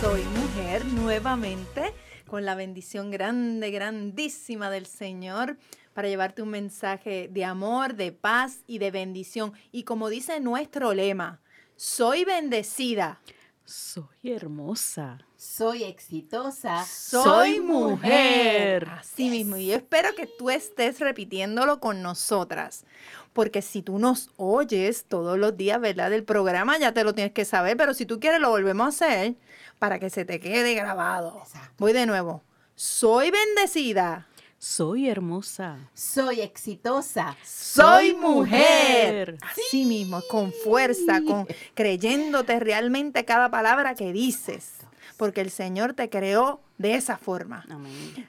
Soy Mujer nuevamente con la bendición grande, grandísima del Señor para llevarte un mensaje de amor, de paz y de bendición. Y como dice nuestro lema, soy bendecida. Soy hermosa. Soy exitosa. Soy mujer. Así mismo. Y yo espero que tú estés repitiéndolo con nosotras porque si tú nos oyes todos los días, ¿verdad? Del programa ya te lo tienes que saber, pero si tú quieres lo volvemos a hacer para que se te quede grabado. Voy de nuevo. Soy bendecida. Soy hermosa. Soy exitosa. Soy mujer. Así mismo, con fuerza, con creyéndote realmente cada palabra que dices porque el Señor te creó de esa forma.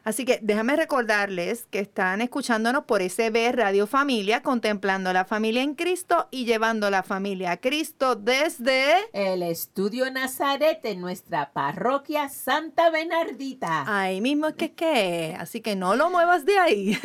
Así que déjame recordarles que están escuchándonos por SB Radio Familia, contemplando la familia en Cristo y llevando la familia a Cristo desde el Estudio Nazaret en nuestra parroquia Santa Bernardita. Ahí mismo es que es que, así que no lo muevas de ahí.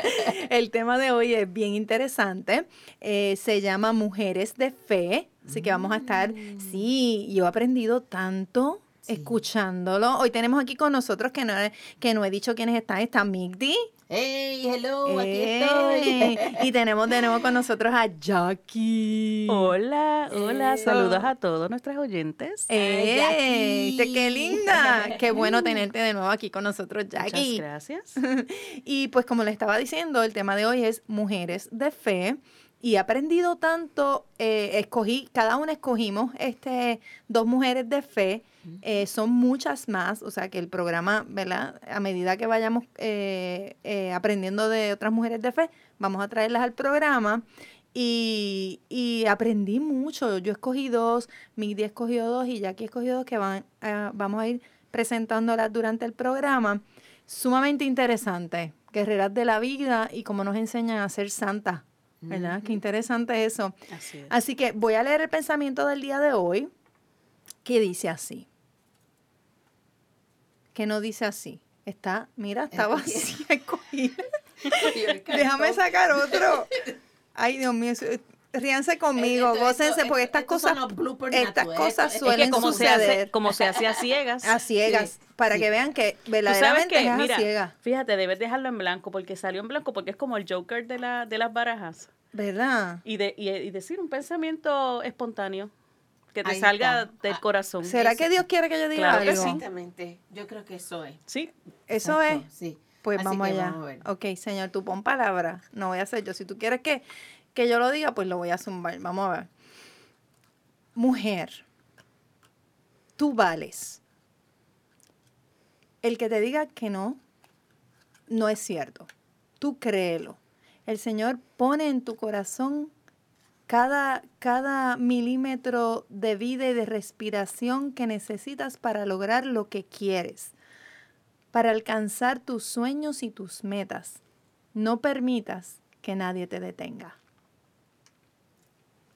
el tema de hoy es bien interesante. Eh, se llama Mujeres de Fe. Así que vamos a estar, mm. sí, yo he aprendido tanto escuchándolo. Hoy tenemos aquí con nosotros, que no, que no he dicho quiénes están, está Migdi. ¡Hey, hello! Aquí estoy. Y tenemos de nuevo con nosotros a Jackie. Hola, hola, saludos a todos nuestros oyentes. ¡Ey! ¡Qué linda! Qué bueno tenerte de nuevo aquí con nosotros, Jackie. Muchas gracias. Y pues como le estaba diciendo, el tema de hoy es mujeres de fe y he aprendido tanto, eh, escogí, cada una escogimos este, dos mujeres de fe, eh, son muchas más, o sea que el programa, ¿verdad? A medida que vayamos eh, aprendiendo de otras mujeres de fe, vamos a traerlas al programa. Y, y aprendí mucho. Yo escogí dos, Migdi escogió dos y Jackie escogió dos que van, vamos a ir presentándolas durante el programa. Sumamente interesante. Guerreras de la vida y cómo nos enseñan a ser santas ¿verdad? Qué interesante eso. Así, que voy a leer el pensamiento del día de hoy, que dice así. Que no dice así. Está, mira, está vacía Déjame sacar otro. Ay, Dios mío, ríanse conmigo, gócense, porque estas cosas, estas cosas suelen como suceder. Se hace, como se hace a ciegas. A ciegas, para que vean que verdaderamente es a ciegas. Fíjate, debes dejarlo en blanco, porque salió en blanco, porque es como el Joker de, la, de las barajas. ¿Verdad? Y, de, y, decir un pensamiento espontáneo que te salga del ah, corazón. ¿Será que Dios quiere que yo diga algo? Exactamente. Yo creo que eso es. Sí. Eso es. Sí. Pues vamos allá. ok, Señor, tú pon palabra. No voy a hacer yo. Si tú quieres que que yo lo diga, pues lo voy a zumbar. Vamos a ver. Mujer, tú vales. El que te diga que no, no es cierto. Tú créelo. El Señor pone en tu corazón cada, cada milímetro de vida y de respiración que necesitas para lograr lo que quieres, para alcanzar tus sueños y tus metas. No permitas que nadie te detenga.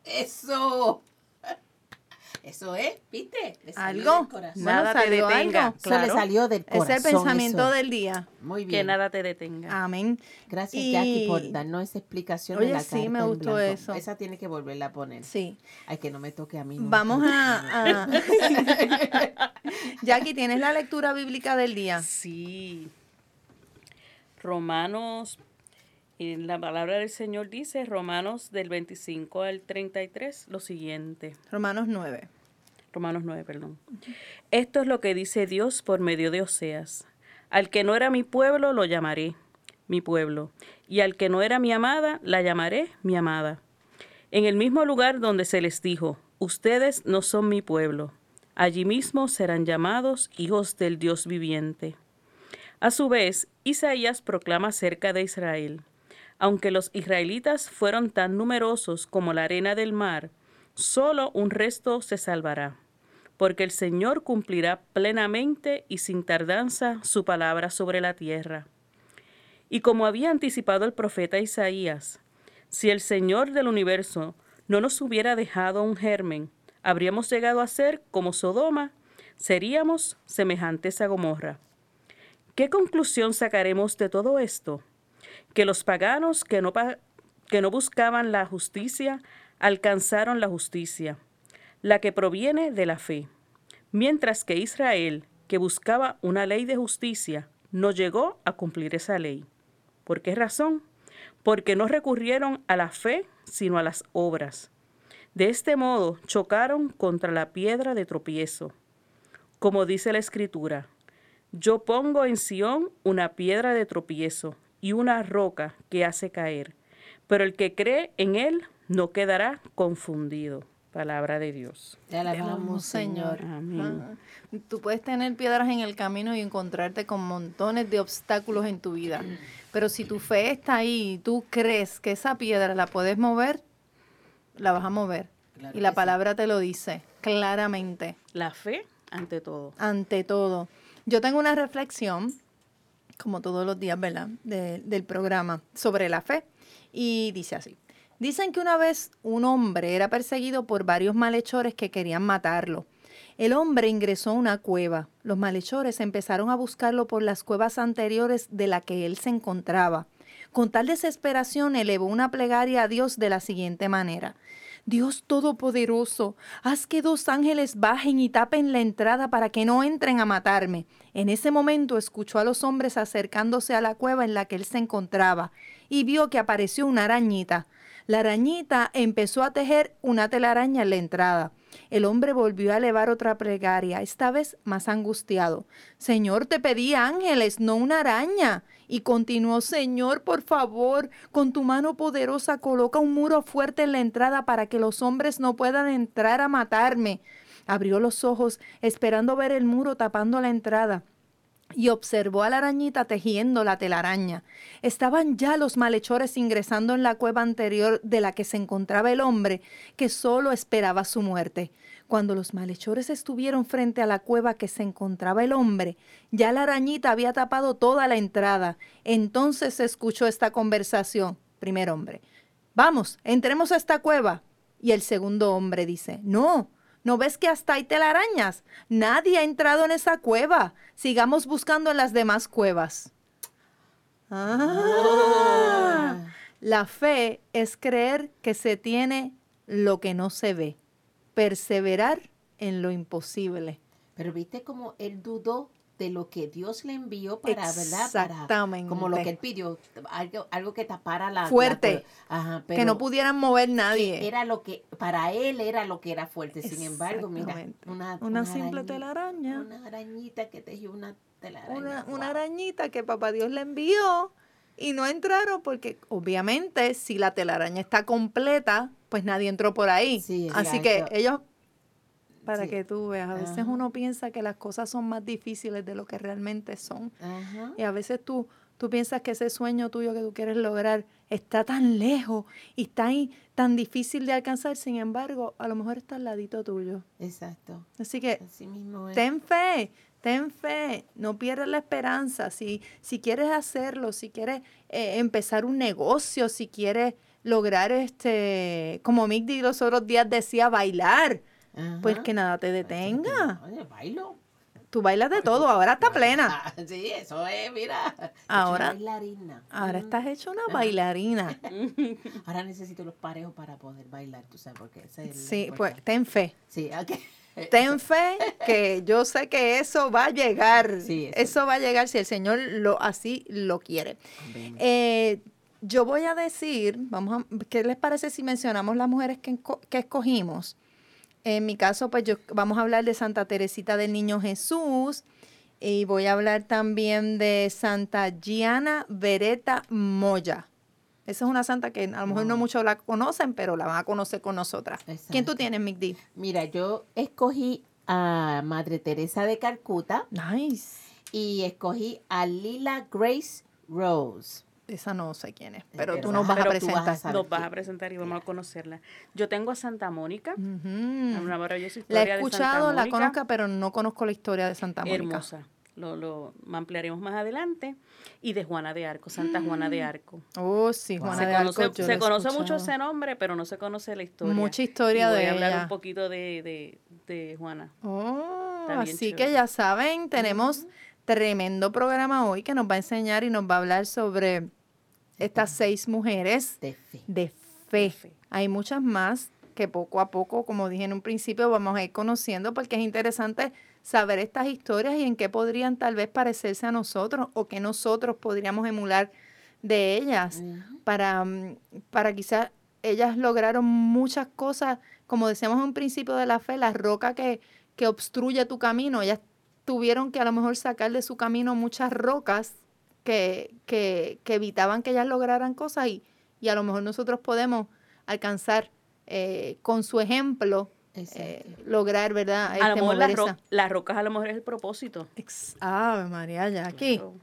Eso. Eso es, ¿viste? algo. Nada te detenga. Eso le salió del corazón. Es el pensamiento del día. Muy bien. Que nada te detenga. Amén. Gracias, Jackie, por darnos esa explicación de la sí, me gustó eso. Esa tiene que volverla a poner. Sí. Ay, que no me toque a mí. Vamos a... Jackie, ¿tienes la lectura bíblica del día? Sí. Romanos la palabra del Señor dice, Romanos del 25 al 33, lo siguiente. Romanos 9. Romanos 9, perdón. Esto es lo que dice Dios por medio de Oseas. Al que no era mi pueblo, lo llamaré mi pueblo. Y al que no era mi amada, la llamaré mi amada. En el mismo lugar donde se les dijo, ustedes no son mi pueblo. Allí mismo serán llamados hijos del Dios viviente. A su vez, Isaías proclama cerca de Israel, aunque los israelitas fueron tan numerosos como la arena del mar, solo un resto se salvará. porque el Señor cumplirá plenamente y sin tardanza su palabra sobre la tierra. Y como había anticipado el profeta Isaías, si el Señor del universo no nos hubiera dejado un germen, habríamos llegado a ser como Sodoma, seríamos semejantes a Gomorra. ¿Qué conclusión sacaremos de todo esto? Que los paganos que no, que no buscaban la justicia alcanzaron la justicia, la que proviene de la fe, mientras que Israel, que buscaba una ley de justicia, no llegó a cumplir esa ley. ¿Por qué razón? Porque no recurrieron a la fe, sino a las obras. De este modo chocaron contra la piedra de tropiezo. Como dice la Escritura, yo pongo en Sión una piedra de tropiezo y una roca que hace caer, pero el que cree en él no quedará confundido. Palabra de Dios. Te alabamos, Señor. Amén. Ah, Tú puedes tener piedras en el camino y encontrarte con montones de obstáculos en tu vida. Pero si tu fe está ahí y tú crees que esa piedra la puedes mover, la vas a mover. Claro y la sí. palabra te lo dice claramente, La fe ante todo. ante todo. Yo tengo una reflexión, como todos los días, ¿verdad? De- del programa sobre la fe. Y dice así. Dicen que una vez un hombre era perseguido por varios malhechores que querían matarlo. El hombre ingresó a una cueva. Los malhechores empezaron a buscarlo por las cuevas anteriores de la que él se encontraba. Con tal desesperación elevó una plegaria a Dios de la siguiente manera. Dios Todopoderoso, haz que dos ángeles bajen y tapen la entrada para que no entren a matarme. En ese momento escuchó a los hombres acercándose a la cueva en la que él se encontraba y vio que apareció una arañita. La arañita empezó a tejer una telaraña en la entrada. El hombre volvió a elevar otra plegaria, esta vez más angustiado. Señor, te pedí ángeles, no una araña. Y continuó, Señor, por favor, con tu mano poderosa coloca un muro fuerte en la entrada para que los hombres no puedan entrar a matarme. Abrió los ojos, esperando ver el muro tapando la entrada y observó a la arañita tejiendo la telaraña. Estaban ya los malhechores ingresando en la cueva anterior de la que se encontraba el hombre, que solo esperaba su muerte. Cuando los malhechores estuvieron frente a la cueva que se encontraba el hombre, ya la arañita había tapado toda la entrada. Entonces se escuchó esta conversación. Primer hombre, vamos, entremos a esta cueva. Y el segundo hombre dice, no, ¿No ves que hasta hay telarañas? Nadie ha entrado en esa cueva. Sigamos buscando en las demás cuevas. Ah, la fe es creer que se tiene lo que no se ve. Perseverar en lo imposible. Pero viste como él dudó de lo que Dios le envió para, ¿verdad? Para, Exactamente. como lo que él pidió, algo, algo que tapara la... Fuerte. Ajá, que no pudieran mover nadie. Era lo que, para él era lo que era fuerte. Sin embargo, mira, Exactamente. una, Una simple telaraña. Una arañita que tejió una telaraña. una, una arañita que papá Dios le envió y no entraron porque obviamente si la telaraña está completa, pues nadie entró por ahí. Sí, Así que ellos, para Sí. que tú veas, a veces Ajá. uno piensa que las cosas son más difíciles de lo que realmente son. Ajá. Y a veces tú, tú piensas que ese sueño tuyo que tú quieres lograr está tan lejos y está ahí tan difícil de alcanzar, sin embargo, a lo mejor está al ladito tuyo. Exacto. Así que Así mismo es. Ten fe, ten fe, no pierdas la esperanza. Si, si quieres hacerlo, si quieres eh, empezar un negocio, si quieres lograr este, como Mick los otros días decía, bailar, pues Ajá. que nada te detenga. Oye, bailo. Tú bailas de todo, ahora está plena. Ah, Sí, eso es, mira. He Ahora- bailarina. Ahora Mm. estás hecho una bailarina. Ahora necesito los parejos para poder bailar, tú sabes, porque ese es el Sí, pues ten fe. Sí, ok. Ten fe que yo sé que eso va a llegar. Sí, eso- eso va a llegar si el Señor lo así lo quiere. Eh, yo voy a decir, vamos a, ¿qué les parece si mencionamos las mujeres que, que escogimos? En mi caso, pues yo, vamos a hablar de Santa Teresita del Niño Jesús y voy a hablar también de Santa Gianna Beretta Moya. Esa es una santa que a lo mejor no muchos la conocen, pero la van a conocer con nosotras. ¿Quién tú tienes, D? Mira, yo escogí a Madre Teresa de Calcuta Nice. y escogí a Lila Grace Rose. Esa no sé quién es, pero tú nos vas a tú vas a presentar. Nos vas a presentar y vamos a conocerla. Yo tengo a Santa Mónica, Ujú. una maravillosa Mm. La historia he de escuchado, Santa la conozco, pero no conozco la historia de Santa Mónica. Hermosa. Lo, lo ampliaremos más adelante. Y de Juana de Arco, Santa Juana de Arco. Oh, sí, Juana se de conoce, Arco. se conoce mucho ese nombre, pero no se conoce la historia. Mucha historia Y voy de a hablar ella. un poquito de, de, de Juana. Oh, así chévere. que ya saben, tenemos tremendo programa hoy que nos va a enseñar y nos va a hablar sobre estas seis mujeres De fe. de fe. fe. Hay muchas más que poco a poco, como dije en un principio, vamos a ir conociendo porque es interesante saber estas historias y en qué podrían tal vez parecerse a nosotros o que nosotros podríamos emular de ellas para, mm, para quizás ellas lograron muchas cosas, como decíamos en un principio de la fe, la roca que, que obstruye tu camino, ellas tuvieron que a lo mejor sacar de su camino muchas rocas que, que, que evitaban que ellas lograran cosas y, y a lo mejor nosotros podemos alcanzar eh, con su ejemplo eh, lograr, ¿verdad? A Este, lo mejor las, ro- las rocas a lo mejor es el propósito. Ex- Ave María, Jackie. Claro.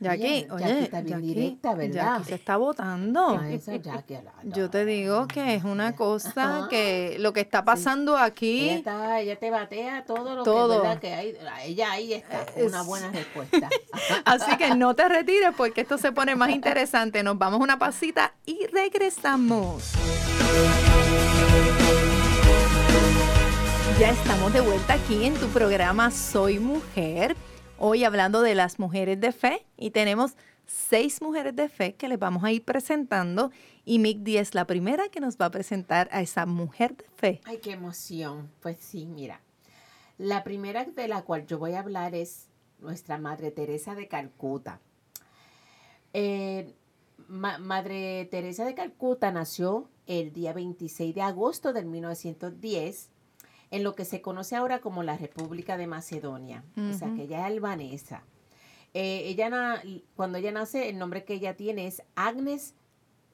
Jackie, Oye, Jackie está bien Jackie, directa, ¿verdad? Jackie se está votando. Ah, Yo te digo que es una cosa Ajá. que lo que está pasando Ella, aquí, está, ella te batea todo lo Todo. que, que hay. Ella ahí está, con una buena respuesta. así que no te retires porque esto se pone más interesante. Nos vamos una pasita y regresamos. Ya estamos de vuelta aquí en tu programa Soy Mujer. Hoy hablando de las mujeres de fe y tenemos seis mujeres de fe que les vamos a ir presentando y Mick Díaz la primera que nos va a presentar a esa mujer de fe. Ay, qué emoción. Pues sí, mira. La primera de la cual yo voy a hablar es nuestra Madre Teresa de Calcuta. Eh, Ma- Madre Teresa de Calcuta nació el día 26 de agosto del 1910 en lo que se conoce ahora como la República de Macedonia. O sea, que ella es albanesa. Eh, ella na- cuando ella nace, el nombre que ella tiene es Agnes,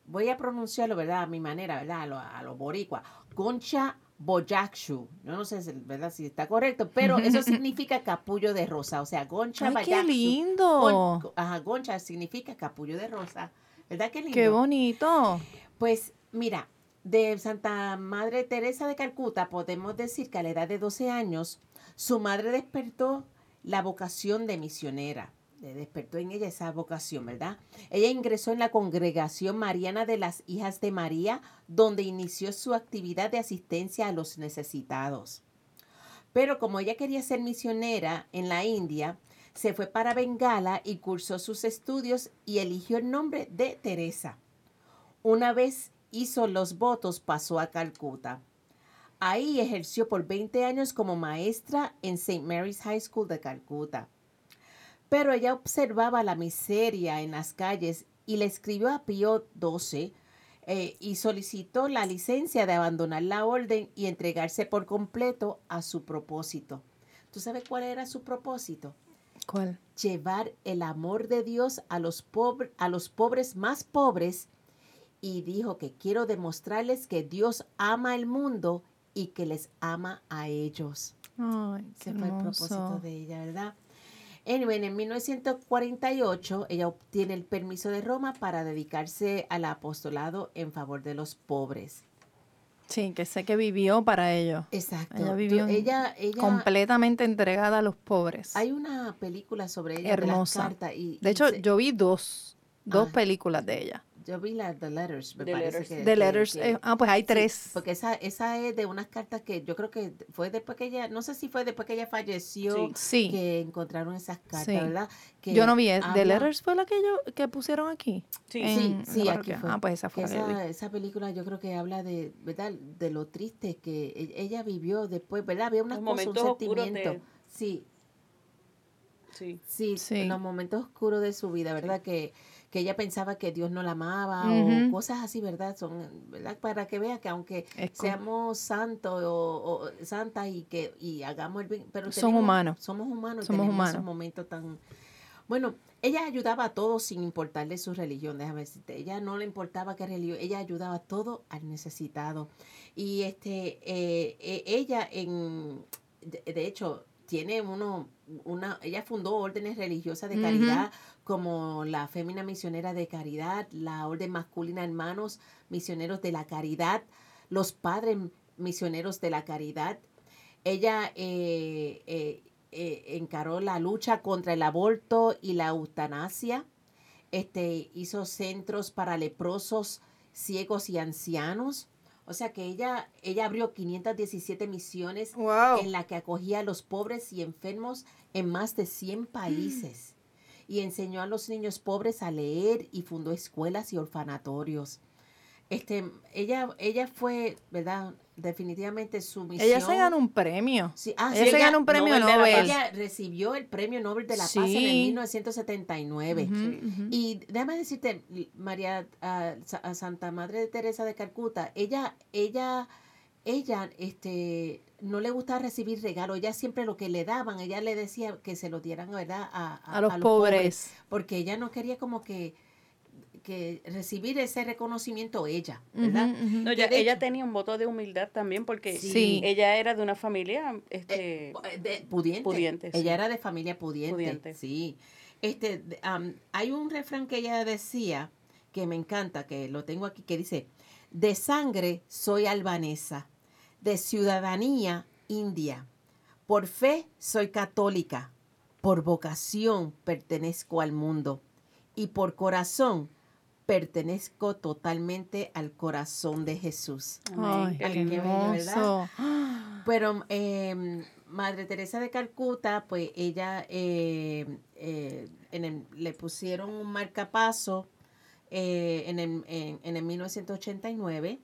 voy a pronunciarlo, ¿verdad? A mi manera, ¿verdad? A lo, a lo boricua. Concha Boyakshu. Yo no sé, si- ¿verdad? Si está correcto, pero eso significa capullo de rosa. O sea, Goncha ¡Ay, qué lindo! Ajá, Goncha significa capullo de rosa. ¿Verdad qué lindo? ¡Qué bonito! Pues mira, de Santa Madre Teresa de Calcuta podemos decir que a la edad de 12 años su madre despertó la vocación de misionera. Le despertó en ella esa vocación, ¿verdad? Ella ingresó en la congregación mariana de las hijas de María, donde inició su actividad de asistencia a los necesitados. Pero como ella quería ser misionera en la India, se fue para Bengala y cursó sus estudios y eligió el nombre de Teresa. Una vez hizo los votos, pasó a Calcuta. Ahí ejerció por 20 años como maestra en St. Mary's High School de Calcuta. Pero ella observaba la miseria en las calles y le escribió a Pío XII eh, y solicitó la licencia de abandonar la orden y entregarse por completo a su propósito. ¿Tú sabes cuál era su propósito? ¿Cuál? llevar el amor de Dios a los, pobre- a los pobres más pobres y dijo que quiero demostrarles que Dios ama el mundo y que les ama a ellos. Ay, qué Ese fue el propósito de ella, ¿verdad? Anyway, en 1948 ella obtiene el permiso de Roma para dedicarse al apostolado en favor de los pobres. Sí, que sé que vivió para ello. Exacto. Ella vivió en- ella, ella, Completamente entregada a los pobres. hay una película sobre ella Hermosa. de las cartas y, De y hecho, se- yo vi dos, dos Ah. películas de ella. Yo vi la The Letters, me The parece Letters. que... The que- Letters. que- eh, ah, pues hay sí, tres. porque esa, esa es de unas cartas que yo creo que fue después que ella, no sé si fue después que ella falleció, Sí. Sí. que encontraron esas cartas, Sí. ¿verdad? Que yo no vi. es- The Letters fue la que yo que pusieron aquí. Sí. En- Sí, en aquí fue. Ah, pues esa fue la esa, esa película yo creo que habla de, ¿verdad? De lo triste que e- ella vivió después, ¿verdad? Había unas cosas, un momentos oscuros sentimiento. de- Sí, Sí. Sí, Sí. en los momentos oscuros de su vida, ¿verdad? Que, que ella pensaba que Dios no la amaba o cosas así, ¿verdad? Son, ¿verdad? Para que vea que aunque Es seamos santos o, o santas y que y hagamos el bien, pero Son tenemos- humanos. Somos humanos. Somos humanos. esos momentos tan... Bueno, ella ayudaba a todos sin importarle su religión, déjame decirte. Ella no le importaba qué religión, ella ayudaba a todo al necesitado. Y este, eh, eh, ella en, de, de hecho, tiene uno, una, ella fundó órdenes religiosas de caridad como la Fémina Misionera de Caridad, la Orden Masculina Hermanos Misioneros de la Caridad, los Padres Misioneros de la Caridad. Ella eh, eh, eh, encaró la lucha contra el aborto y la eutanasia. Este, hizo centros para leprosos, ciegos y ancianos. O sea que ella, ella abrió 517 misiones Wow. en la que acogía a los pobres y enfermos en más de 100 países. Y enseñó a los niños pobres a leer y fundó escuelas y orfanatorios. Este, ella, ella fue, ¿verdad? Definitivamente su misión. Ella se ganó un premio. Sí, ah, ella sí, se ganó un premio Nobel Nobel. Ella recibió el premio Nobel de la Paz en el Sí. 1979. Ujú, ujú. Y déjame decirte, María ah, Santa Madre de Teresa de Calcuta, ella, ella, ella, este, no le gustaba recibir regalos. Ella siempre lo que le daban, ella le decía que se lo dieran, ¿verdad? A, a los pobres. Porque ella no quería como que, que recibir ese reconocimiento ella, ¿verdad? No, ella, ella tenía un voto de humildad también porque Sí. ella era de una familia este, Eh, de- pudiente. pudiente, sí. Ella era de familia pudiente. Pudiente. Sí. Este, am, hay un refrán que ella decía que me encanta, que lo tengo aquí, que dice, de sangre soy albanesa, de ciudadanía india, por fe soy católica, por vocación pertenezco al mundo y por corazón pertenezco totalmente al corazón de Jesús. Ay, Qué qué bello, hermoso. Pero eh, Madre Teresa de Calcuta, pues ella eh, eh, en el- le pusieron un marcapaso eh, en, el, en, en el 1989.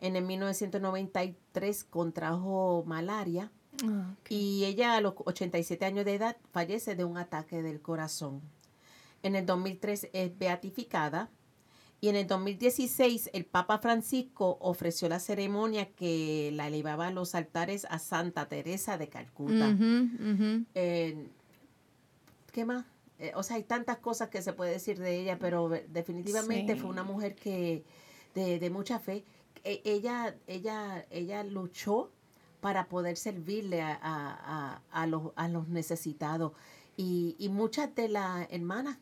En el 1993 contrajo malaria Ah, y ella a los 87 años de edad fallece de un ataque del corazón. En el 2003 es beatificada y en el 2016 el Papa Francisco ofreció la ceremonia que la elevaba a los altares a Santa Teresa de Calcuta. Eh, ¿Qué más? Eh, o sea, hay tantas cosas que se puede decir de ella, pero definitivamente Sí. fue una mujer que de, de mucha fe. E- ella, ella, ella luchó para poder servirle a, a- a- los, a los necesitados. Y, y muchas de las hermanas,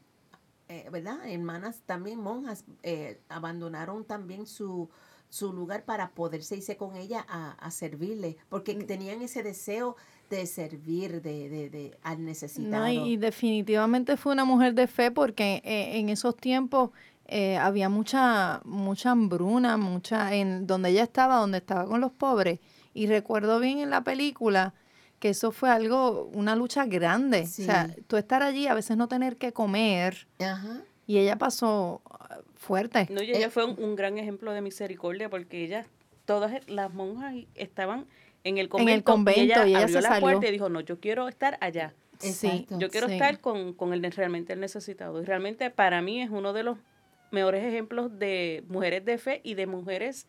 eh, ¿verdad? Hermanas también, monjas, eh, abandonaron también su, su lugar para poderse irse con ella a, a servirle, porque Mm. tenían ese deseo de servir de, de, de- al necesitado. No, y, y definitivamente fue una mujer de fe porque eh, en esos tiempos eh, había mucha mucha hambruna, mucha en donde ella estaba, donde estaba con los pobres. Y recuerdo bien en la película que eso fue algo, una lucha grande. O sea, tú estar allí, a veces no tener que comer. Ajá. Y ella pasó ah, fuerte. No, y ella fue un, un gran ejemplo de misericordia porque ella, todas las monjas estaban en el convento, el convento, y ella, y ella abrió se la salió. puerta y dijo, no, yo quiero estar allá. Sí. Yo quiero Sí. estar con, con el realmente el necesitado. Y realmente para mí es uno de los mejores ejemplos de mujeres de fe y de mujeres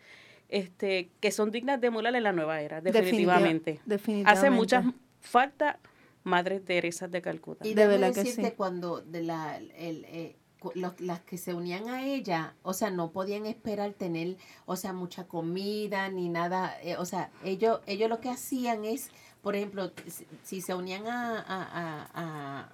este, que son dignas de emular en la nueva era, Definitiva- definitivamente. definitivamente. Hace muchas falta Madres Teresas de Calcuta. Y De verdad que sí. cuando de la, el, eh, los- las que se unían a ella, o sea, no podían esperar tener, o sea, mucha comida ni nada, eh, o sea, ellos, ellos lo que hacían es, por ejemplo, si, se unían a, a, a-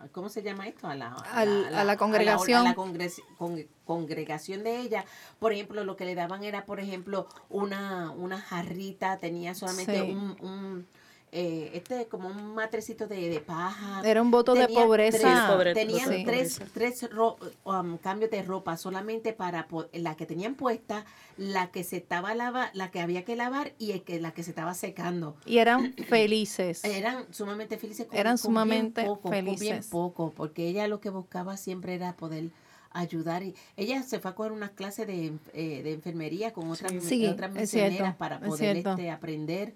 a- ¿cómo se llama esto? A la, Al- a la a la, congregación. congres- con- congregación de ella, por ejemplo, lo que le daban era, por ejemplo, una, una jarrita, tenía solamente Sí. un, un eh, este como un matrecito de, de paja. Era un voto de pobreza. Sí, pobre- Tenían Sí. tres, tres ro- um, cambios de ropa solamente para po- la que tenían puesta, la que se estaba lava, la que había que lavar y el que, la que se estaba secando. Y eran felices. Eran sumamente felices. Con, Eran con bien sumamente poco, con bien felices. poco, porque ella lo que buscaba siempre era poder ayudar. Y ella se fue a coger unas clases de, eh, de enfermería con otras, Sí, otras misioneras para es poder cierto. este, aprender.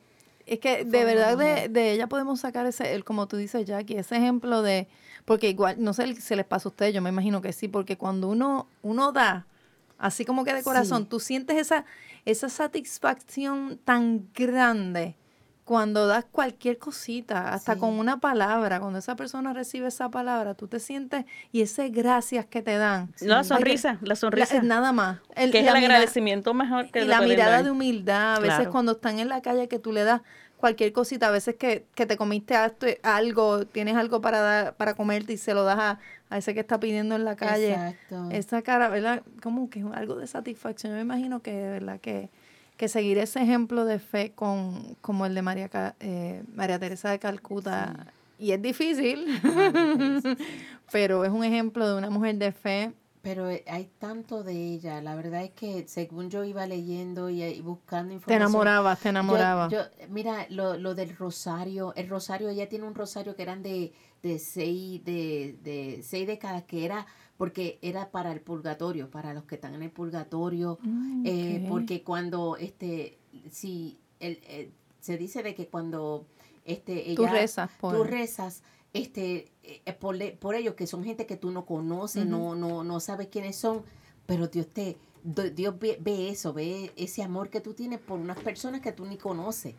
Es que de verdad de, de ella podemos sacar ese, el, como tú dices, Jackie, ese ejemplo de, porque igual, no sé si les pasa a ustedes, yo me imagino que sí, porque cuando uno, uno da, así como que de corazón, Sí. tú sientes esa, esa satisfacción tan grande cuando das cualquier cosita, hasta Sí. con una palabra, cuando esa persona recibe esa palabra, tú te sientes, y ese gracias que te dan. No, la sonrisa, la la- sonrisa. nada más. El- que es el mira- agradecimiento mejor que y la mirada dar. de humildad, a veces Claro. cuando están en la calle que tú le das, cualquier cosita, a veces que, que te comiste acto- algo, tienes algo para dar, para comerte y se lo das a, a ese que está pidiendo en la calle. Exacto. Esa cara, ¿verdad? Como que algo de satisfacción. Yo me imagino que de verdad que, que seguir ese ejemplo de fe con, como el de María, eh, María Teresa de Calcuta, y es difícil, pero es un ejemplo de una mujer de fe. Pero eh, hay tanto de ella. La verdad es que según yo iba leyendo y, y buscando Te información. enamorabas, te yo- enamorabas. yo- mira, lo, lo del rosario. El rosario, ella tiene un rosario que eran de, de seis, de, de seis décadas, que era porque era para el purgatorio, para los que están en el purgatorio. Mm, Eh, porque cuando este si el, eh, se dice de que cuando este Tú ella- rezas por... tú rezas este eh, por, por ellos que son gente que tú no conoces no no no sabes quiénes son pero Dios te Dios ve, ve eso ve ese amor que tú tienes por unas personas que tú ni conoces.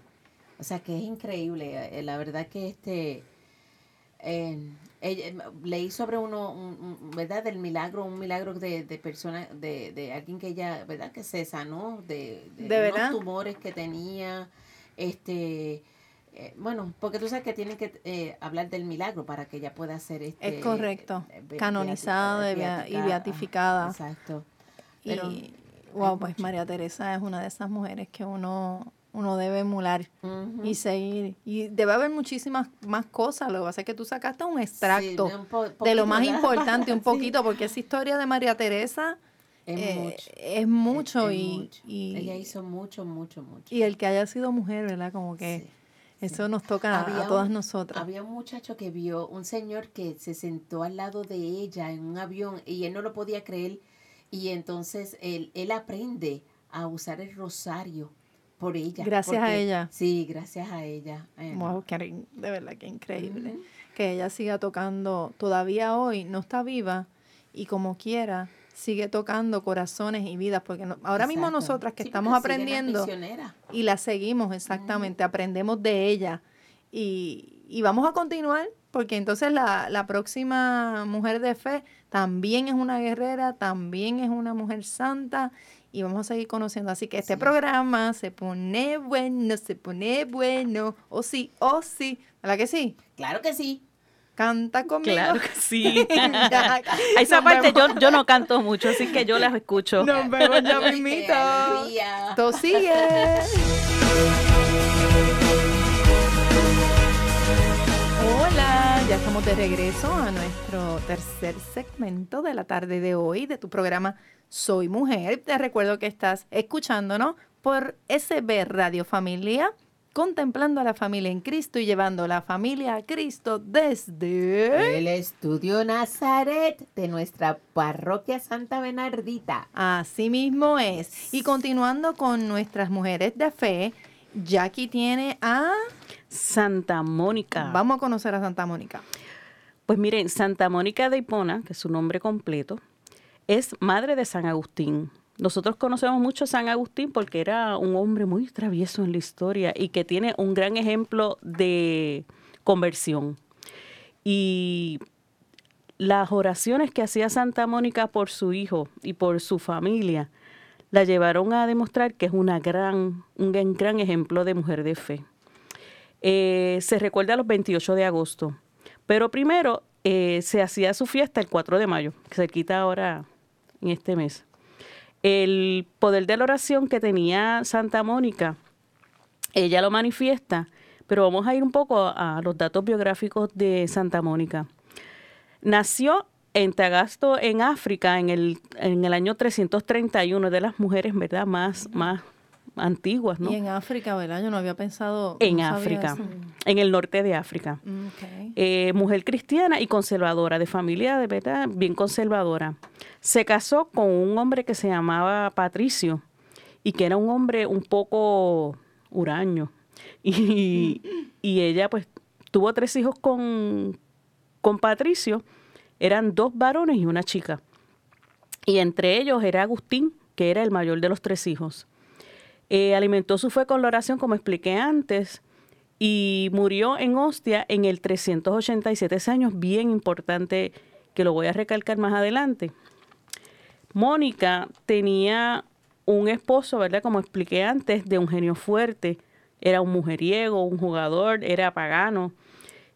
O sea que es increíble eh, la verdad que este eh, ella- leí sobre uno, un- un- ¿verdad? Del milagro, un milagro de, de persona, de, de alguien que ella, ¿verdad? Que se sanó de, de, ¿De unos tumores que tenía, este, eh, bueno, porque tú sabes que tienen que eh, hablar del milagro para que ella pueda ser este, Es correcto. eh, Canonizada y bea- y beatificada. Exacto. Y, Pero wow, hay pues. María Teresa es una de esas mujeres que uno, uno debe emular y seguir. Y debe haber muchísimas más cosas. Lo que pasa es que tú sacaste un Sí, extracto un de lo más importante, un Sí. poquito, porque esa historia de María Teresa Es eh, mucho. es mucho es y, mucho. y, Ella hizo mucho, mucho, mucho. y el que haya sido mujer, ¿verdad? Como que Sí. eso nos toca Había a todas un- nosotras. Había un muchacho que vio, un señor que se sentó al lado de ella en un avión y él no lo podía creer y entonces él, él aprende a usar el rosario por ella. Gracias a ella. Sí, gracias a ella. Eh, Wow, qué in- de verdad que increíble. Que ella siga tocando, todavía hoy no está viva y como quiera sigue tocando corazones y vidas, porque no- ahora mismo nosotras que Sí, estamos aprendiendo y la seguimos exactamente, aprendemos de ella y, y vamos a continuar, porque entonces la, la próxima mujer de fe también es una guerrera, también es una mujer santa y vamos a seguir conociendo. Así que este Sí. programa se pone bueno, se pone bueno, o sí, o sí, ¿verdad que sí? Claro que sí. Canta conmigo. Claro que sí. Ya, A esa parte yo, yo no canto mucho, así que yo las escucho. Nos vemos ya mismito. sigue. Hola, ya estamos de regreso a nuestro tercer segmento de la tarde de hoy de tu programa Soy Mujer. Te recuerdo que estás escuchándonos por SB Radio Familia, contemplando a la familia en Cristo y llevando la familia a Cristo desde... El estudio Nazaret de nuestra parroquia Santa Bernardita. Así mismo es. Y continuando con nuestras mujeres de fe, Jackie tiene a... Santa Mónica. Vamos a conocer a Santa Mónica. Pues miren, Santa Mónica de Hipona, que es su nombre completo, es madre de San Agustín. Nosotros conocemos mucho a San Agustín porque era un hombre muy travieso en la historia y que tiene un gran ejemplo de conversión. Y las oraciones que hacía Santa Mónica por su hijo y por su familia la llevaron a demostrar que es una gran, un gran, gran ejemplo de mujer de fe. Eh, se recuerda los 28 de agosto. Pero primero eh, se hacía su fiesta el 4 de mayo, que se quita ahora en este mes. El poder de la oración que tenía Santa Mónica, ella lo manifiesta, pero vamos a ir un poco a, a los datos biográficos de Santa Mónica. Nació en Tagasto, en África, en el, en el año 331, de las mujeres, ¿verdad?, más, más antiguas, ¿no? Y en África, ¿verdad? Yo no había pensado... En no África, en el norte de África. Mm. Eh, mujer cristiana y conservadora, de familia de verdad bien conservadora. Se casó con un hombre que se llamaba Patricio y que era un hombre un poco huraño. Y, y ella pues tuvo tres hijos con, con Patricio, eran dos varones y una chica. Y entre ellos era Agustín, que era el mayor de los tres hijos. Eh, alimentó su fe con la oración, como expliqué antes, y murió en Ostia en el 387 ese año, bien importante, que lo voy a recalcar más adelante. Mónica tenía un esposo, ¿verdad? Como expliqué antes, de un genio fuerte, era un mujeriego, un jugador, era pagano.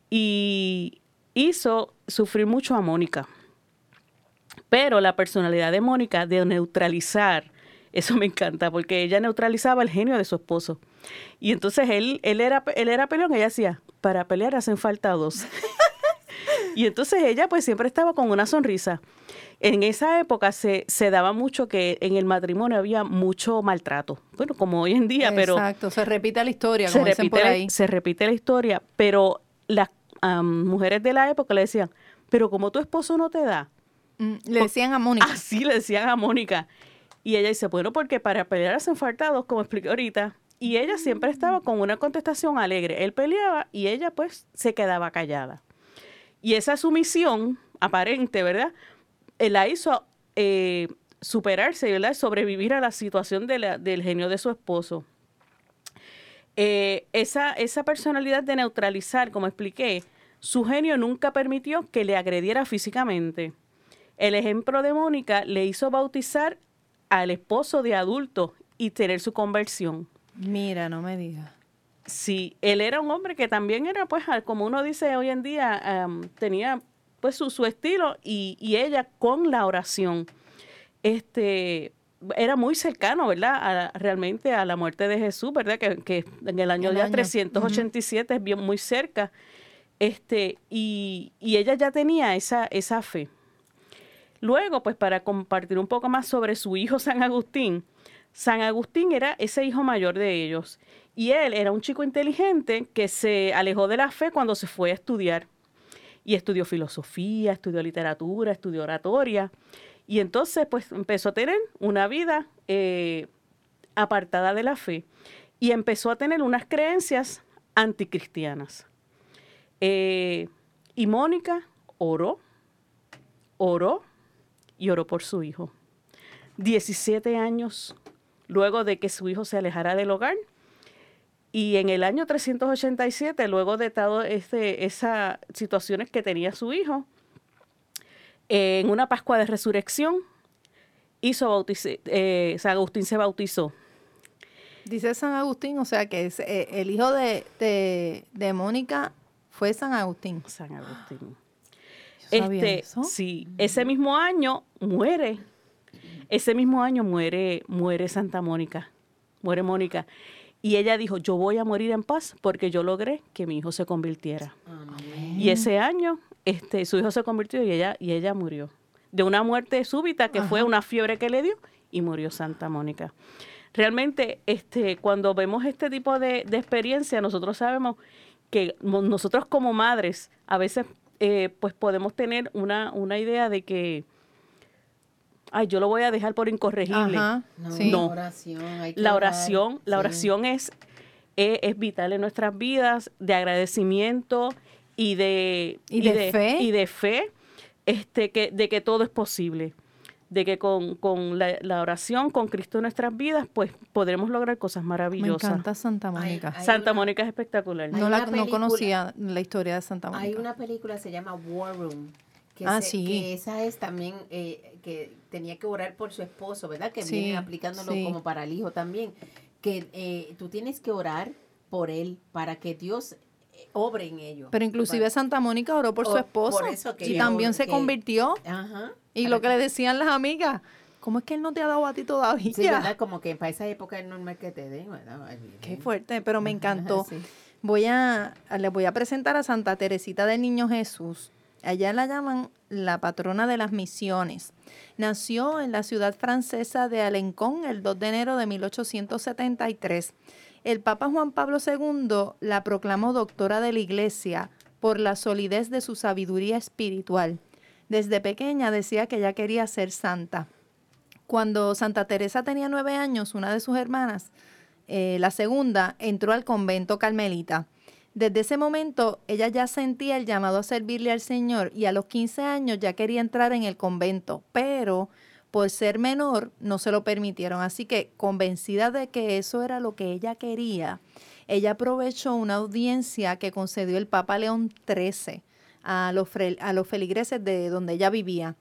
Y hizo sufrir mucho a Mónica. Pero la personalidad de Mónica de neutralizar, eso me encanta, porque ella neutralizaba el genio de su esposo. Y entonces él, él, era, él era peleón, ella decía, para pelear hacen falta dos. y entonces ella pues siempre estaba con una sonrisa. En esa época se, se daba mucho que en el matrimonio había mucho maltrato. Bueno, como hoy en día, pero... Exacto, se repite la historia, se como dicen repite, por la- ahí. se repite la historia, pero las am, mujeres de la época le decían, pero como tu esposo no te da, Mm, Le decían a Mónica. así le decían a Mónica. Y ella dice, bueno, porque para pelear hacen falta dos, como expliqué ahorita. Y ella siempre estaba con una contestación alegre. Él peleaba y ella pues se quedaba callada. Y esa sumisión aparente, ¿verdad? Él la hizo eh, superarse, ¿verdad? Sobrevivir a la situación del genio de su esposo. Eh, esa, esa personalidad de neutralizar, como expliqué, su genio nunca permitió que le agrediera físicamente. El ejemplo de Mónica le hizo bautizar al esposo de adulto y tener su conversión. Mira, no me digas. Sí, él era un hombre que también era, pues, como uno dice hoy en día, am, tenía pues su, su estilo y, y ella con la oración, este, era muy cercano, ¿verdad? A- realmente a la muerte de Jesús, ¿verdad? Que, que en el año El ya año, 387 es bien muy cerca. Este, y, y ella ya tenía esa, esa fe. Luego, pues para compartir un poco más sobre su hijo San Agustín, San Agustín era ese hijo mayor de ellos y él era un chico inteligente que se alejó de la fe cuando se fue a estudiar y estudió filosofía, estudió literatura, estudió oratoria y entonces pues empezó a tener una vida eh, apartada de la fe y empezó a tener unas creencias anticristianas. Eh, y Mónica oró, oró y oró por su hijo. 17 años luego de que su hijo se alejara del hogar. Y en el año 387, luego de todas este, esas situaciones que tenía su hijo, en una Pascua de Resurrección, hizo bautice- eh, San Agustín se bautizó. Dice San Agustín, o sea que es, eh, el hijo de, de, de Mónica fue San Agustín. San Agustín. Sabía Este, eso. sí, ese mismo año muere. Ese mismo año muere, muere Santa Mónica. Muere Mónica. Y ella dijo, yo voy a morir en paz porque yo logré que mi hijo se convirtiera. Y ese año, este, su hijo se convirtió y ella, y ella murió. De una muerte súbita que fue una fiebre que le dio y murió Santa Mónica. Realmente, este, cuando vemos este tipo de, de experiencia, nosotros sabemos que nosotros como madres a veces eh, pues podemos tener una, una idea de que, ay, yo lo voy a dejar por incorregible. Ajá, No, sí. No. la oración. hay que La oración, la sí. oración es, es, es vital en nuestras vidas, de agradecimiento y de, Y de fe. y de fe, este, que, de que todo es posible. De que con, con la, la oración, con Cristo en nuestras vidas, pues podremos lograr cosas Me maravillosas. encanta Santa Mónica. Hay Santa una- Mónica es espectacular. No, la, no conocía la historia de Santa Mónica. Hay una película se llama War Room. Que, Ah, se- sí. que esa es también eh, que tenía que orar por su esposo, ¿verdad? Que Sí, vienen aplicándolo sí. como para el hijo también. Que eh, tú tienes que orar por él para que Dios eh, obre en ello. Pero inclusive Para- Santa Mónica oró por su esposo. por eso que y también se que- convirtió. Ajá. Y lo que le decían las amigas, ¿cómo es que él no te ha dado a ti todavía? Sí, ¿verdad? Como que para esa época es normal que te den, ¿verdad? Qué fuerte, pero me encantó. sí. Voy a, les voy a presentar a Santa Teresita del Niño Jesús. Allá la llaman la patrona de las misiones. Nació en la ciudad francesa de Alencón el 2 de enero de 1873. El Papa Juan Pablo II la proclamó doctora de la Iglesia por la solidez de su sabiduría espiritual. Desde pequeña decía que ella quería ser santa. Cuando Santa Teresa tenía nueve años, una de sus hermanas, eh, la segunda, entró al convento carmelita. Desde ese momento, ella ya sentía el llamado a servirle al Señor y a los 15 años ya quería entrar en el convento, pero por ser menor no se lo permitieron. Así que, convencida de que eso era lo que ella quería, ella aprovechó una audiencia que concedió el Papa León XIII a los, a los feligreses de donde ella vivía.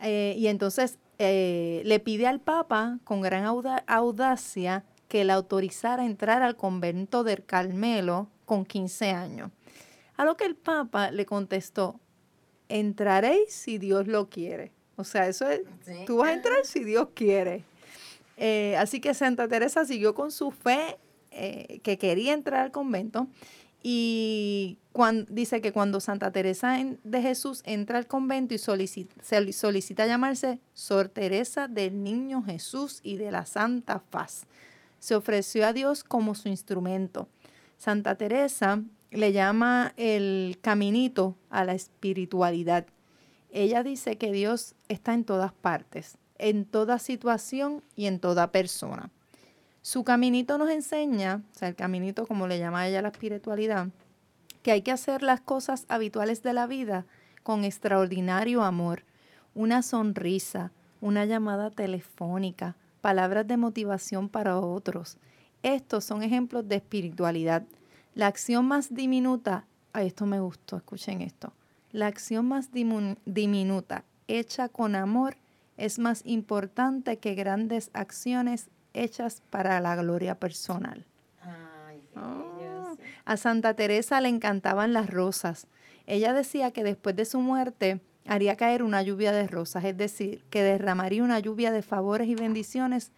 Eh, y entonces eh, le pide al Papa con gran auda- audacia que la autorizara a entrar al convento del Carmelo con 15 años. A lo que el Papa le contestó, entraréis si Dios lo quiere. O sea, eso es, tú vas a entrar si Dios quiere. Eh, así que Santa Teresa siguió con su fe, eh, que quería entrar al convento, y dice que cuando Santa Teresa de Jesús entra al convento y solicita, solicita llamarse Sor Teresa del Niño Jesús y de la Santa Faz, se ofreció a Dios como su instrumento. Santa Teresa le llama el caminito a la espiritualidad. Ella dice que Dios está en todas partes, en toda situación y en toda persona. Su caminito nos enseña, o sea, el caminito como le llama ella la espiritualidad, que hay que hacer las cosas habituales de la vida con extraordinario amor, una sonrisa, una llamada telefónica, palabras de motivación para otros. Estos son ejemplos de espiritualidad. La acción más diminuta, a esto me gustó, escuchen esto. La acción más diminuta, hecha con amor, es más importante que grandes acciones hechas para la gloria personal. Ah, a Santa Teresa le encantaban las rosas. Ella decía que después de su muerte haría caer una lluvia de rosas, es decir, que derramaría una lluvia de favores y bendiciones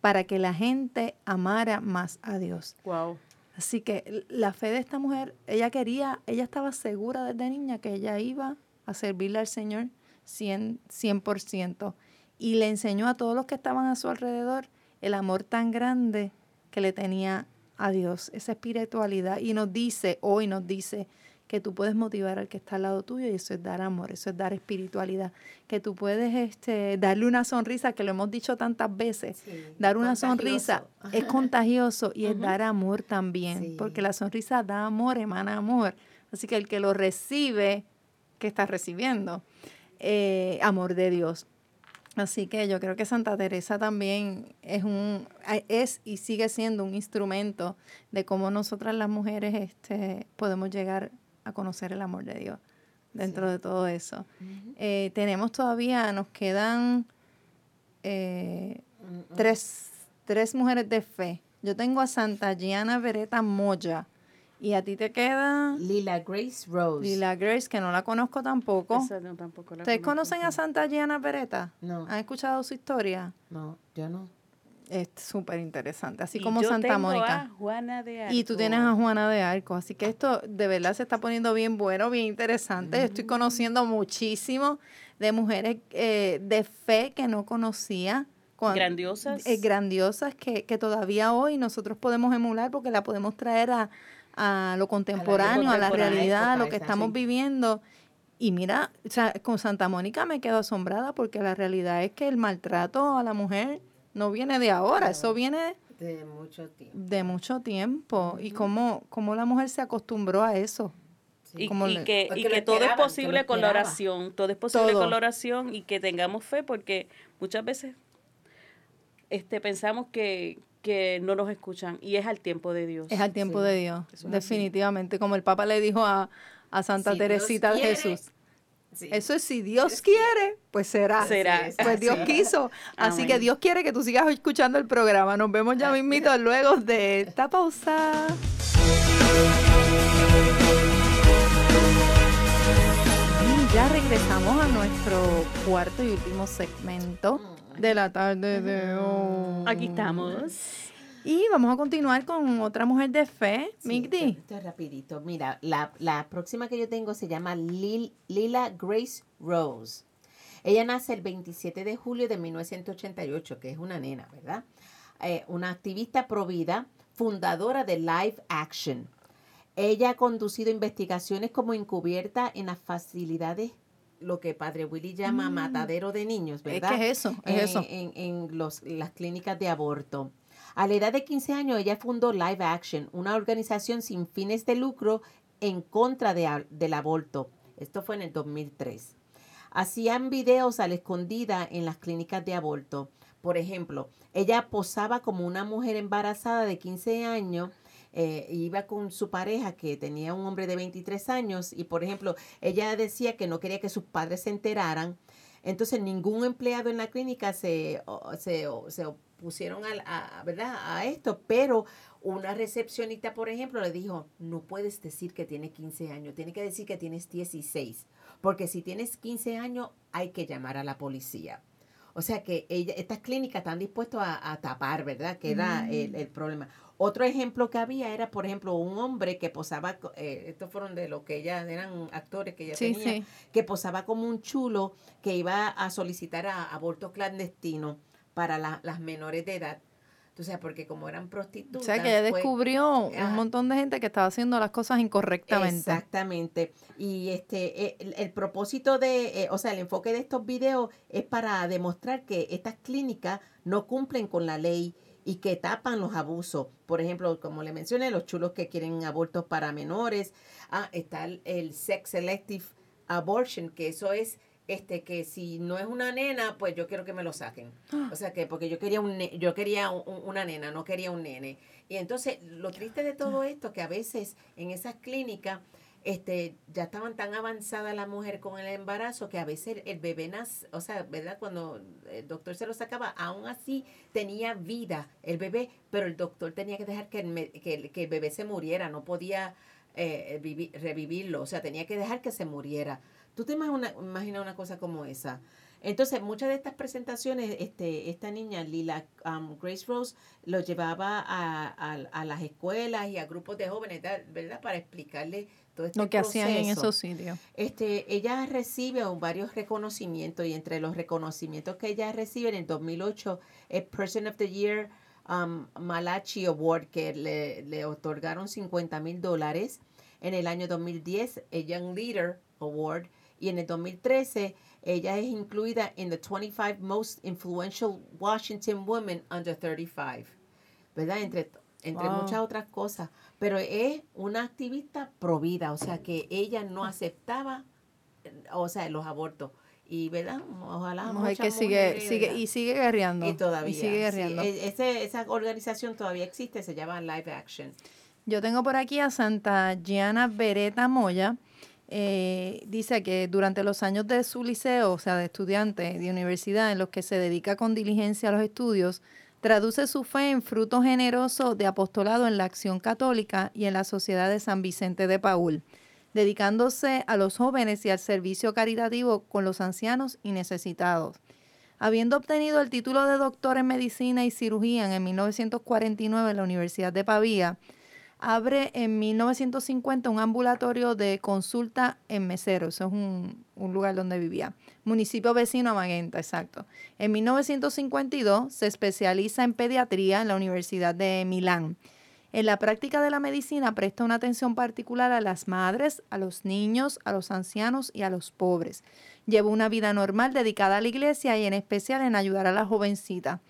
para que la gente amara más a Dios. Wow. Así que la fe de esta mujer, ella quería, ella estaba segura desde niña que ella iba a servirle al Señor 100%, 100% y le enseñó a todos los que estaban a su alrededor el amor tan grande que le tenía a Dios, esa espiritualidad. Y nos dice, hoy nos dice, que tú puedes motivar al que está al lado tuyo y eso es dar amor, eso es dar espiritualidad, que tú puedes este, darle una sonrisa, que lo hemos dicho tantas veces, dar una sonrisa es contagioso y es dar amor también, porque la sonrisa da amor, emana amor. Así que el que lo recibe, que está recibiendo? Eh, amor de Dios. Así que yo creo que Santa Teresa también es un es y sigue siendo un instrumento de cómo nosotras las mujeres este, podemos llegar a conocer el amor de Dios dentro de todo eso. Eh, tenemos todavía, nos quedan eh, tres, tres mujeres de fe. Yo tengo a Santa Gianna Beretta Moya y a ti te queda... Lila Grace Rose. Lila Grace, que no la conozco tampoco. tampoco ¿Ustedes conocen a Santa Gianna Beretta? No. ¿Han escuchado su historia? No, yo no. Es súper interesante, así como Santa Mónica. Juana de Arco. Y tú tienes a Juana de Arco, así que esto de verdad se está poniendo bien bueno, bien interesante. Estoy conociendo muchísimo de mujeres eh, de fe que no conocía. grandiosas. Eh, grandiosas que, que todavía hoy nosotros podemos emular porque la podemos traer a, a lo contemporáneo, a la, realidad, a lo que estamos viviendo. Y mira, o sea, con Santa Mónica me quedo asombrada porque la realidad es que el maltrato a la mujer no viene de ahora, eso viene de mucho tiempo. De mucho tiempo. Y cómo, cómo la mujer se acostumbró a eso. Y, que, y que todo es posible con la oración, todo es posible con la oración y que tengamos fe porque muchas veces este pensamos que, que no nos escuchan y es al tiempo de Dios. Es al tiempo de Dios, definitivamente. Como el Papa le dijo a, Santa Teresita de Jesús. Eso es si Dios quiere, pues será. Será. Pues Dios quiso. Así que Dios quiere que tú sigas escuchando el programa. Nos vemos ya mismito luego de esta pausa. Y ya regresamos a nuestro cuarto y último segmento de la tarde de hoy. Aquí estamos. Y vamos a continuar con otra mujer de fe, sí, Esto, es rapidito. Mira, la, próxima que yo tengo se llama Lila Grace Rose. Ella nace el 27 de julio de 1988, que es una nena, ¿verdad? Eh, una activista provida, fundadora de Live Action. Ella ha conducido investigaciones como encubierta en las facilidades lo que Padre Willy llama mm. matadero de niños, ¿verdad? ¿Qué es eso? ¿Es eso? En, en los, las clínicas de aborto. A la edad de 15 años, ella fundó Live Action, una organización sin fines de lucro en contra de, del aborto. Esto fue en el 2003. Hacían videos a la escondida en las clínicas de aborto. Por ejemplo, ella posaba como una mujer embarazada de 15 años eh, iba con su pareja que tenía un hombre de 23 años y por ejemplo ella decía que no quería que sus padres se enteraran entonces ningún empleado en la clínica se, se, pusieron a, a- ¿verdad? a esto, pero una recepcionista, por ejemplo, le dijo, no puedes decir que tienes 15 años, tienes que decir que tienes 16, porque si tienes 15 años hay que llamar a la policía. O sea que ella, estas clínicas están dispuestas a, a tapar, ¿verdad? Que era el, el problema. Otro ejemplo que había era, por ejemplo, un hombre que posaba, eh, estos fueron de lo que ella, eran actores que ella Sí, tenía, sí. que posaba como un chulo que iba a solicitar a, aborto clandestino para la- las menores de edad. Tú sabes, porque como eran O prostitutas. sea que ella pues, descubrió ah. un montón de gente que estaba haciendo las cosas incorrectamente. Exactamente. Y este eh, el, el propósito de, eh, o sea, el enfoque de estos videos es para demostrar que estas clínicas no cumplen con la ley y que tapan los abusos. Por ejemplo, como le mencioné, los chulos que quieren abortos para menores. Ah, está el, el sex selective abortion, que eso es este que si no es una nena, pues yo quiero que me lo saquen. O sea que porque yo quería un yo quería un- un- una nena, no quería un nene. Y entonces lo triste de todo esto que a veces en esas clínicas este ya estaban tan avanzada la mujer con el embarazo que a veces el bebé nace, o sea, ¿verdad? Cuando el doctor se lo sacaba, aún así tenía vida el bebé, pero el doctor tenía que dejar que el, me- que el, que el bebé se muriera, no podía eh, vivi- revivirlo, o sea, tenía que dejar que se muriera. ¿Tú te imaginas una, imaginas una cosa como esa? Entonces, muchas de estas presentaciones, este, esta niña, Lila um, Grace Rose, lo llevaba a, a, a las escuelas y a grupos de jóvenes, ¿verdad? Para explicarle todo este Lo que hacían en esos sitios. Este, ella recibe varios reconocimientos y entre los reconocimientos que ella recibe en el 2008 es Person of the Year um, Malachi Award que le, le otorgaron 50 mil dólares. En el año 2010 el Young Leader Award y en el 2013 ella es incluida en the 25 Most Influential Washington Women Under 35. ¿Verdad? Entre, entre Wow. muchas otras cosas. Pero es una activista pro vida, o sea que ella no aceptaba, o sea, los abortos. Y, ¿verdad? Ojalá. Mujer que sigue, mujeres, sigue, ¿verdad? y sigue guerreando. Y todavía. Y sigue sí, guerreando. e- ese- esa organización todavía existe, se llama Live Action. Yo tengo por aquí a Santa Gianna Beretta Moya. Eh, dice que durante los años de su liceo, o sea, de estudiante de universidad, en los que se dedica con diligencia a los estudios, traduce su fe en fruto generoso de apostolado en la acción católica y en la sociedad de San Vicente de Paul, dedicándose a los jóvenes y al servicio caritativo con los ancianos y necesitados. Habiendo obtenido el título de doctor en medicina y cirugía en 1949 en la Universidad de Pavía, abre en 1950 un ambulatorio de consulta en Mesero, eso es un, un lugar donde vivía, municipio vecino a Magenta, exacto. En 1952 se especializa en pediatría en la Universidad de Milán. En la práctica de la medicina presta una atención particular a las madres, a los niños, a los ancianos y a los pobres. Lleva una vida normal dedicada a la iglesia y en especial en ayudar a la jovencita.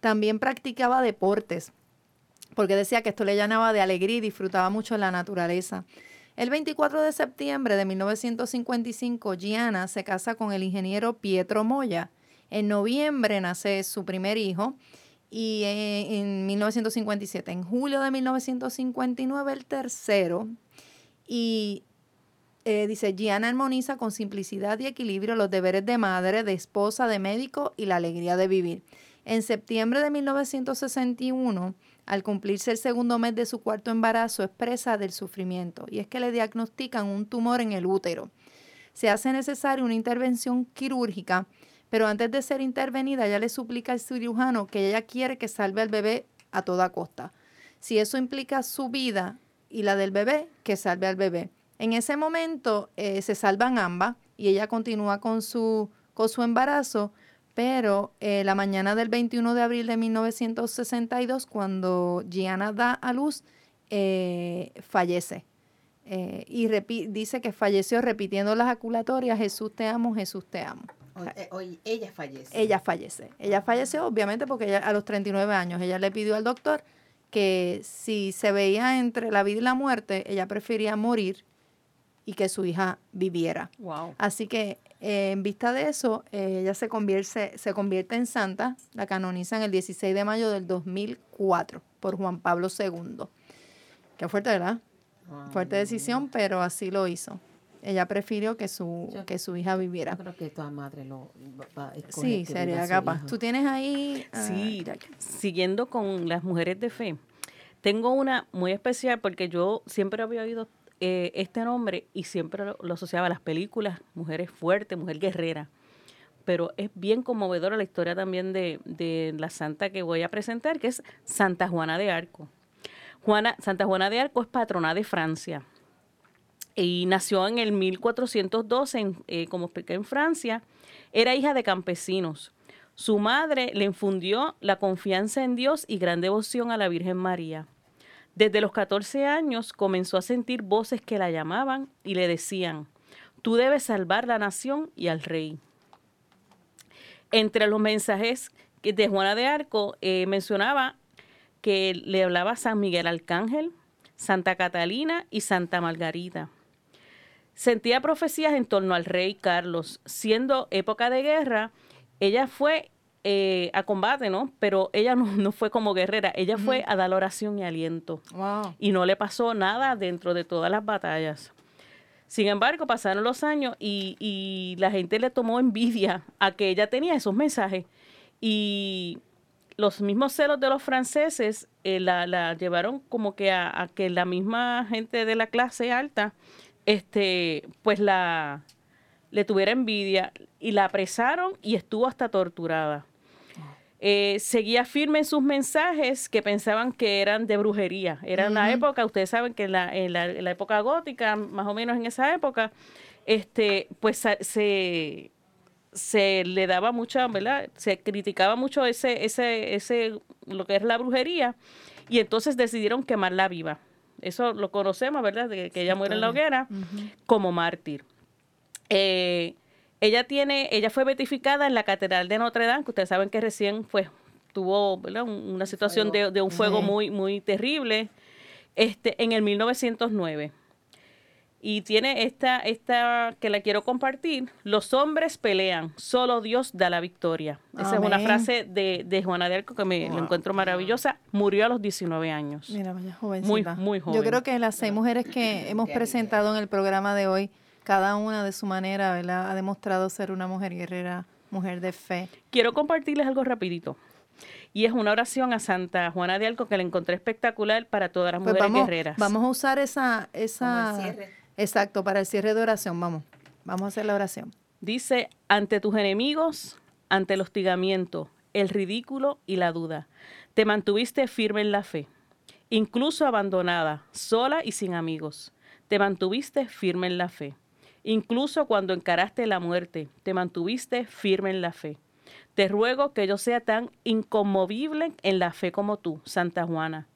También practicaba deportes, porque decía que esto le llenaba de alegría y disfrutaba mucho la naturaleza. El 24 de septiembre de 1955, Gianna se casa con el ingeniero Pietro Moya. En noviembre nace su primer hijo y eh, en 1957, en julio de 1959, el tercero. Y eh, dice, Gianna armoniza con simplicidad y equilibrio los deberes de madre, de esposa, de médico y la alegría de vivir. En septiembre de 1961, al cumplirse el segundo mes de su cuarto embarazo, expresa del sufrimiento y es que le diagnostican un tumor en el útero. Se hace necesaria una intervención quirúrgica, pero antes de ser intervenida, ella le suplica al cirujano que ella quiere que salve al bebé a toda costa. Si eso implica su vida y la del bebé, que salve al bebé. En ese momento eh, se salvan ambas y ella continúa con su, con su embarazo, pero eh, la mañana del 21 de abril de 1962, cuando Gianna da a luz, eh, fallece. Eh, y dice que falleció repitiendo las aculatorias, Jesús te amo, Jesús te amo. Ella fallece. Ella fallece. Ella falleció obviamente porque ella, a los 39 años ella le pidió al doctor que si se veía entre la vida y la muerte, ella prefería morir y que su hija viviera. Wow. Así que eh, en vista de eso, eh, ella se convierte, se convierte en santa, la canonizan el 16 de mayo del 2004 por Juan Pablo II. Qué fuerte, ¿verdad? Wow. Fuerte decisión, pero así lo hizo. ella prefirió que su, Yo- que su hija viviera. Yo creo que toda madre lo va- a escoger Sí, sería capaz. Tú tienes ahí... ah, Sí, siguiendo con las mujeres de fe, tengo una muy especial porque yo siempre había oído eh, este nombre y siempre lo, asociaba a las películas, mujeres fuertes, mujer guerrera. Pero es bien conmovedora la historia también de, de la santa que voy a presentar, que es Santa Juana de Arco. Juana, Santa Juana de Arco es patrona de Francia y nació en el 1412, en, eh, como expliqué en Francia. Era hija de campesinos. Su madre le infundió la confianza en Dios y gran devoción a la Virgen María. Desde los 14 años comenzó a sentir voces que la llamaban y le decían, tú debes salvar la nación y al rey. Entre los mensajes de Juana de Arco eh, mencionaba que le hablaba San Miguel Arcángel, Santa Catalina y Santa Margarita. Sentía profecías en torno al rey Carlos. Siendo época de guerra, ella fue eh, a combate, ¿no? Pero ella no, no fue como guerrera, ella fue a dar oración y aliento. Wow. Y no le pasó nada dentro de todas las batallas. Sin embargo, pasaron los años y, y la gente le tomó envidia a que ella tenía esos mensajes. Y los mismos celos de los franceses eh, la, la llevaron como que a, a que la misma gente de la clase alta, este, pues la le tuviera envidia y la apresaron y estuvo hasta torturada. Eh, seguía firme en sus mensajes que pensaban que eran de brujería. Era una época, ustedes saben que en la, en la- en la época gótica, más o menos en esa época, este, pues se, se le daba mucha, ¿verdad? Se criticaba mucho ese, ese, ese, lo que es la brujería, y entonces decidieron quemarla viva. Eso lo conocemos, ¿verdad? De que ella muere en la hoguera como mártir. Eh, ella tiene, ella fue beatificada en la Catedral de Notre Dame, que ustedes saben que recién pues, tuvo una situación de, de un fuego muy, muy terrible, este, en el 1909. Y tiene esta, esta que la quiero compartir. Los hombres pelean, solo Dios da la victoria. Esa es una frase de, de Juana de Arco que me la encuentro maravillosa. Murió a los 19 años. Mira, vaya jovencita. muy Yo joven. creo que las seis mujeres que hemos presentado en el programa de hoy, cada una de su manera, ¿verdad? Ha demostrado ser una mujer guerrera, mujer de fe. Quiero compartirles algo rapidito. Y es una oración a Santa Juana de Arco que la encontré espectacular para todas las Pues mujeres vamos, guerreras. vamos a usar esa, esa, Como el cierre. exacto, para el cierre de oración. Vamos, vamos a hacer la oración. Dice, ante tus enemigos, ante el hostigamiento, el ridículo y la duda, te mantuviste firme en la fe, incluso abandonada, sola y sin amigos. Te mantuviste firme en la fe. Incluso cuando encaraste la muerte, te mantuviste firme en la fe. Te ruego que yo sea tan inconmovible en la fe como tú, Santa Juana.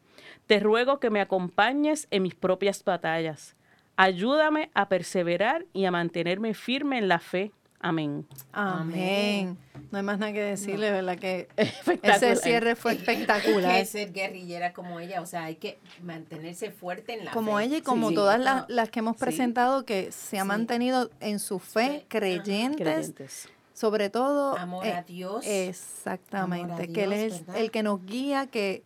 Te ruego que me acompañes en mis propias batallas. Ayúdame a perseverar y a mantenerme firme en la fe. Amén. Amén. No hay más nada que decirle, ¿verdad? Que ese cierre fue Hay espectacular. que ser guerrillera como ella, o sea, hay que mantenerse fuerte en la como fe. ella y como Sí. todas No, las, las que hemos sí. presentado que se ha Sí. mantenido en su fe, creyentes, Creyentes. sobre todo Amor eh, a Dios. exactamente que él es ¿verdad? el que nos guía que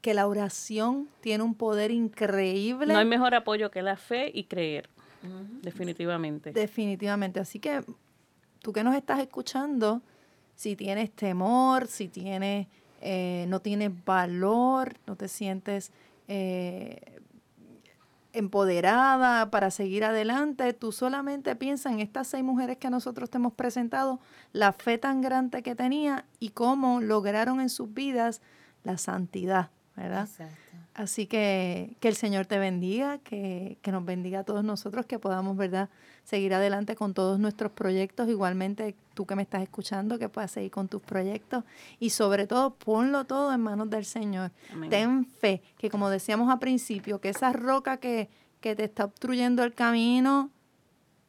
que la oración tiene un poder increíble No hay mejor apoyo que la fe y creer, definitivamente. definitivamente así que tú que nos estás escuchando si tienes temor si tienes eh, no tienes valor no te sientes eh, empoderada para seguir adelante, tú solamente piensa en estas seis mujeres que nosotros te hemos presentado, la fe tan grande que tenía y cómo lograron en sus vidas la santidad, ¿verdad? Exacto. Así que que el Señor te bendiga, que, que nos bendiga a todos nosotros, que podamos, ¿verdad?, seguir adelante con todos nuestros proyectos. Igualmente, tú que me estás escuchando, que puedas seguir con tus proyectos. Y sobre todo, ponlo todo en manos del Señor. Amén. Ten fe, que como decíamos al principio, que esa roca que, que te está obstruyendo el camino,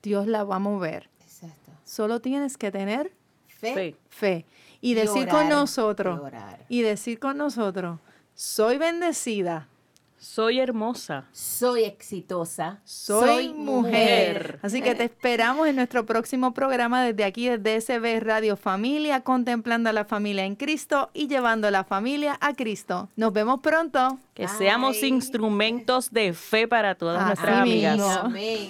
Dios la va a mover. Exacto. Solo tienes que tener Fe. Fe. fe. Y Y decir orar, con nosotros, y y decir con nosotros, soy bendecida. Soy hermosa. Soy exitosa. Soy, mujer. Así que te esperamos en nuestro próximo programa desde aquí, desde SB Radio Familia, contemplando a la familia en Cristo y llevando a la familia a Cristo. Nos vemos pronto. Que seamos instrumentos de fe para todas Así nuestras amigas. mismo. Amén.